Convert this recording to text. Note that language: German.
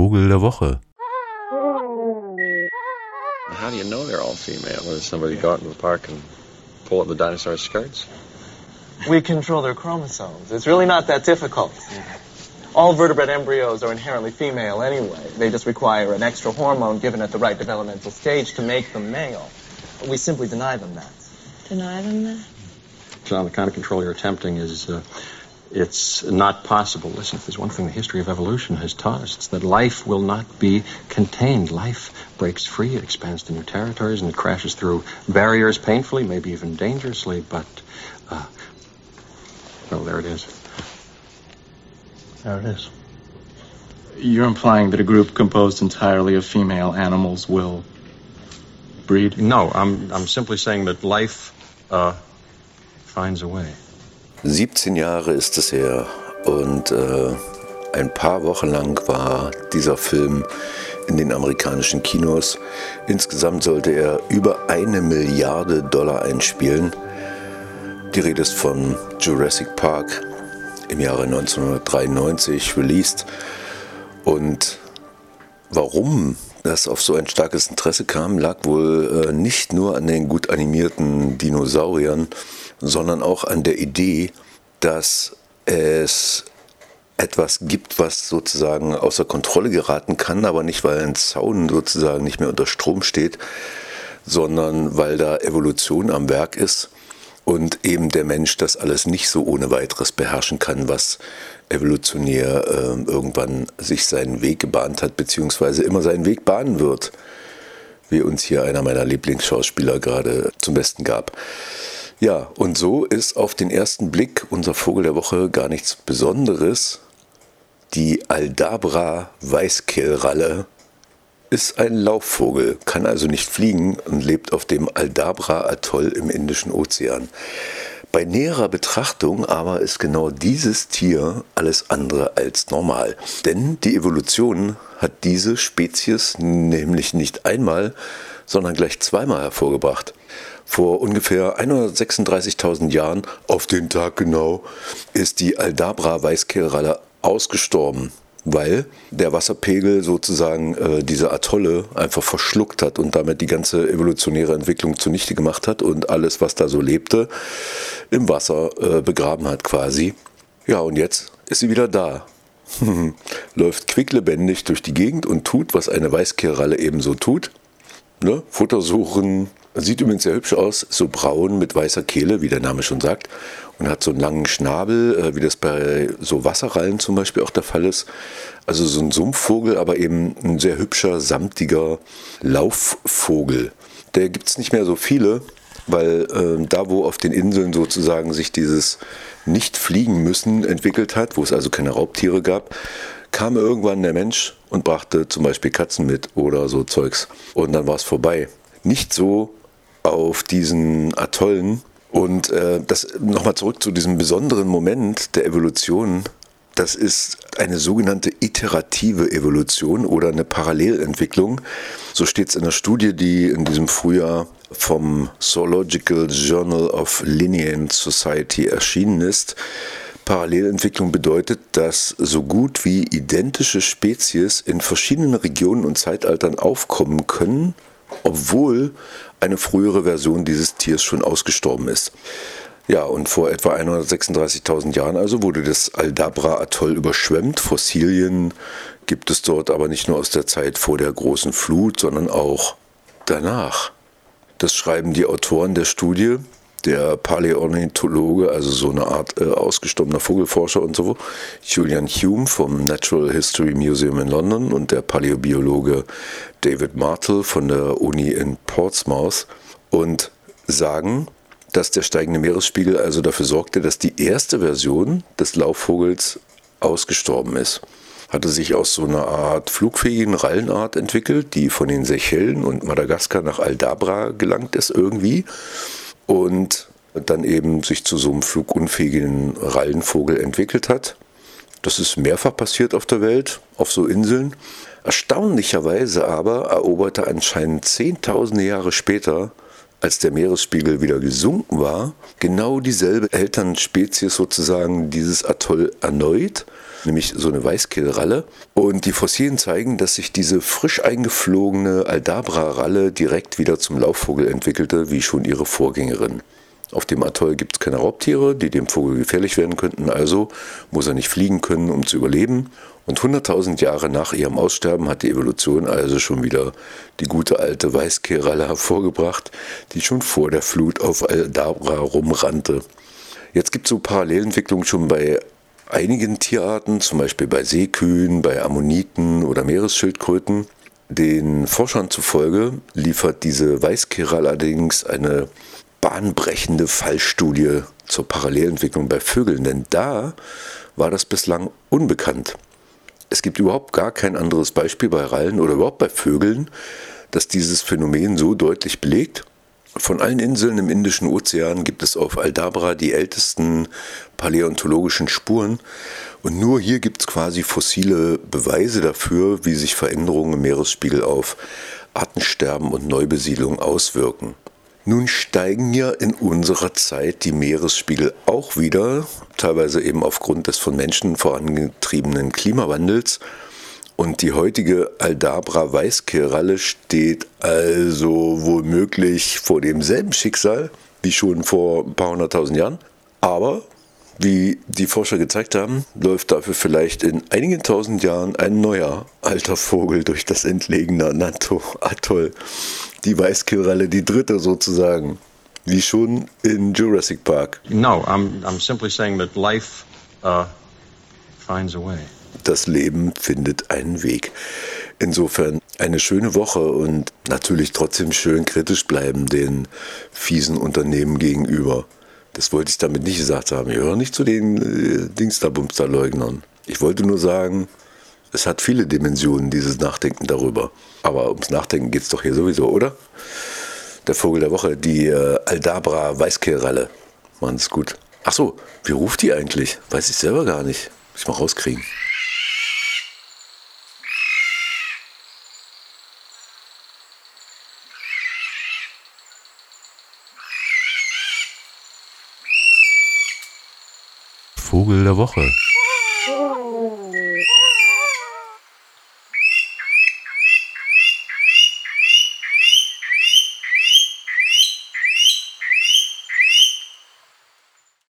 Vogel der Woche. How do you know they're all female? Does somebody go out in the park and pull up the dinosaur's skirts? We control their chromosomes. It's really not that difficult. All vertebrate embryos are inherently female anyway. They just require an extra hormone given at the right developmental stage to make them male. We simply deny them that. Deny them that? John, the kind of control you're attempting is uh, it's not possible. Listen, if there's one thing the history of evolution has taught us, it's that life will not be contained. Life breaks free, it expands to new territories, and it crashes through barriers painfully, maybe even dangerously, but, uh, well, there it is. There it is. You're implying that a group composed entirely of female animals will breed? No, I'm, I'm simply saying that life uh, finds a way. 17 Jahre ist es her und äh, ein paar Wochen lang war dieser Film in den amerikanischen Kinos. Insgesamt sollte er über eine Milliarde Dollar einspielen. Die Rede ist von Jurassic Park im Jahre 1993 released. Und warum das auf so ein starkes Interesse kam, lag wohl äh, nicht nur an den gut animierten Dinosauriern, sondern auch an der Idee, dass es etwas gibt, was sozusagen außer Kontrolle geraten kann, aber nicht, weil ein Zaun sozusagen nicht mehr unter Strom steht, sondern weil da Evolution am Werk ist und eben der Mensch das alles nicht so ohne weiteres beherrschen kann, was evolutionär äh, irgendwann sich seinen Weg gebahnt hat, beziehungsweise immer seinen Weg bahnen wird, wie uns hier einer meiner Lieblingsschauspieler gerade zum Besten gab. Ja, und so ist auf den ersten Blick unser Vogel der Woche gar nichts Besonderes. Die Aldabra Weißkehlralle ist ein Laufvogel, kann also nicht fliegen und lebt auf dem Aldabra-Atoll im Indischen Ozean. Bei näherer Betrachtung aber ist genau dieses Tier alles andere als normal. Denn die Evolution hat diese Spezies nämlich nicht einmal, sondern gleich zweimal hervorgebracht. Vor ungefähr 136.000 Jahren, auf den Tag genau, ist die Aldabra-Weißkehlralle ausgestorben, weil der Wasserpegel sozusagen äh, diese Atolle einfach verschluckt hat und damit die ganze evolutionäre Entwicklung zunichte gemacht hat und alles, was da so lebte, im Wasser äh, begraben hat quasi. Ja, und jetzt ist sie wieder da. Läuft quicklebendig durch die Gegend und tut, was eine Weißkehlralle ebenso tut. Ne? Futter suchen, Sieht übrigens sehr hübsch aus, so braun mit weißer Kehle, wie der Name schon sagt. Und hat so einen langen Schnabel, äh, wie das bei so Wasserrallen zum Beispiel auch der Fall ist. Also so ein Sumpfvogel, aber eben ein sehr hübscher, samtiger Laufvogel. Der gibt es nicht mehr so viele, weil äh, da, wo auf den Inseln sozusagen sich dieses Nicht-Fliegen müssen entwickelt hat, wo es also keine Raubtiere gab, kam irgendwann der Mensch und brachte zum Beispiel Katzen mit oder so Zeugs. Und dann war es vorbei. Nicht so auf diesen Atollen. Und äh, das nochmal zurück zu diesem besonderen Moment der Evolution. Das ist eine sogenannte iterative Evolution oder eine Parallelentwicklung. So steht es in der Studie, die in diesem Frühjahr vom Zoological Journal of Linnean Society erschienen ist. Parallelentwicklung bedeutet, dass so gut wie identische Spezies in verschiedenen Regionen und Zeitaltern aufkommen können, obwohl eine frühere Version dieses Tiers schon ausgestorben ist. Ja, und vor etwa 136.000 Jahren also wurde das Aldabra-Atoll überschwemmt. Fossilien gibt es dort aber nicht nur aus der Zeit vor der großen Flut, sondern auch danach. Das schreiben die Autoren der Studie, der Paläontologe, also so eine Art äh, ausgestorbener Vogelforscher und so, Julian Hume vom Natural History Museum in London und der Paläobiologe David Martel von der Uni in Portsmouth und sagen, dass der steigende Meeresspiegel also dafür sorgte, dass die erste Version des Laufvogels ausgestorben ist. Hatte sich aus so einer Art flugfähigen Rallenart entwickelt, die von den Seychellen und Madagaskar nach Aldabra gelangt ist irgendwie und dann eben sich zu so einem flugunfähigen Rallenvogel entwickelt hat. Das ist mehrfach passiert auf der Welt, auf so Inseln. Erstaunlicherweise aber eroberte anscheinend zehntausende Jahre später als der Meeresspiegel wieder gesunken war, genau dieselbe Elternspezies sozusagen dieses Atoll erneut, nämlich so eine Weißkehlralle. Und die Fossilien zeigen, dass sich diese frisch eingeflogene Aldabra-Ralle direkt wieder zum Laufvogel entwickelte, wie schon ihre Vorgängerin. Auf dem Atoll gibt es keine Raubtiere, die dem Vogel gefährlich werden könnten, also muss er nicht fliegen können, um zu überleben. Und 100.000 Jahre nach ihrem Aussterben hat die Evolution also schon wieder die gute alte Weißkehlralle hervorgebracht, die schon vor der Flut auf Aldabra rumrannte. Jetzt gibt es so Parallelentwicklungen schon bei einigen Tierarten, zum Beispiel bei Seekühen, bei Ammoniten oder Meeresschildkröten. Den Forschern zufolge liefert diese Weißkehlralle allerdings eine bahnbrechende Fallstudie zur Parallelentwicklung bei Vögeln, denn da war das bislang unbekannt. Es gibt überhaupt gar kein anderes Beispiel bei Rallen oder überhaupt bei Vögeln, das dieses Phänomen so deutlich belegt. Von allen Inseln im Indischen Ozean gibt es auf Aldabra die ältesten paläontologischen Spuren und nur hier gibt es quasi fossile Beweise dafür, wie sich Veränderungen im Meeresspiegel auf Artensterben und Neubesiedlung auswirken. Nun steigen ja in unserer Zeit die Meeresspiegel auch wieder, teilweise eben aufgrund des von Menschen vorangetriebenen Klimawandels. Und die heutige Aldabra Weißkeralle steht also womöglich vor demselben Schicksal wie schon vor ein paar hunderttausend Jahren. Aber wie die Forscher gezeigt haben, läuft dafür vielleicht in einigen tausend Jahren ein neuer alter Vogel durch das entlegene Nanto-Atoll. Die Weißkiralle, die dritte sozusagen. Wie schon in Jurassic Park. No, I'm, I'm simply saying that life uh, finds a way. Das Leben findet einen Weg. Insofern eine schöne Woche und natürlich trotzdem schön kritisch bleiben den fiesen Unternehmen gegenüber. Das wollte ich damit nicht gesagt haben. Ich höre nicht zu den äh, Dingsterbumster-Leugnern. Ich wollte nur sagen, es hat viele Dimensionen, dieses Nachdenken darüber. Aber ums Nachdenken geht es doch hier sowieso, oder? Der Vogel der Woche, die äh, Aldabra Weißkehlralle. Machen es gut. Ach so, wie ruft die eigentlich? Weiß ich selber gar nicht. Muss ich mal rauskriegen. Vogel der Woche.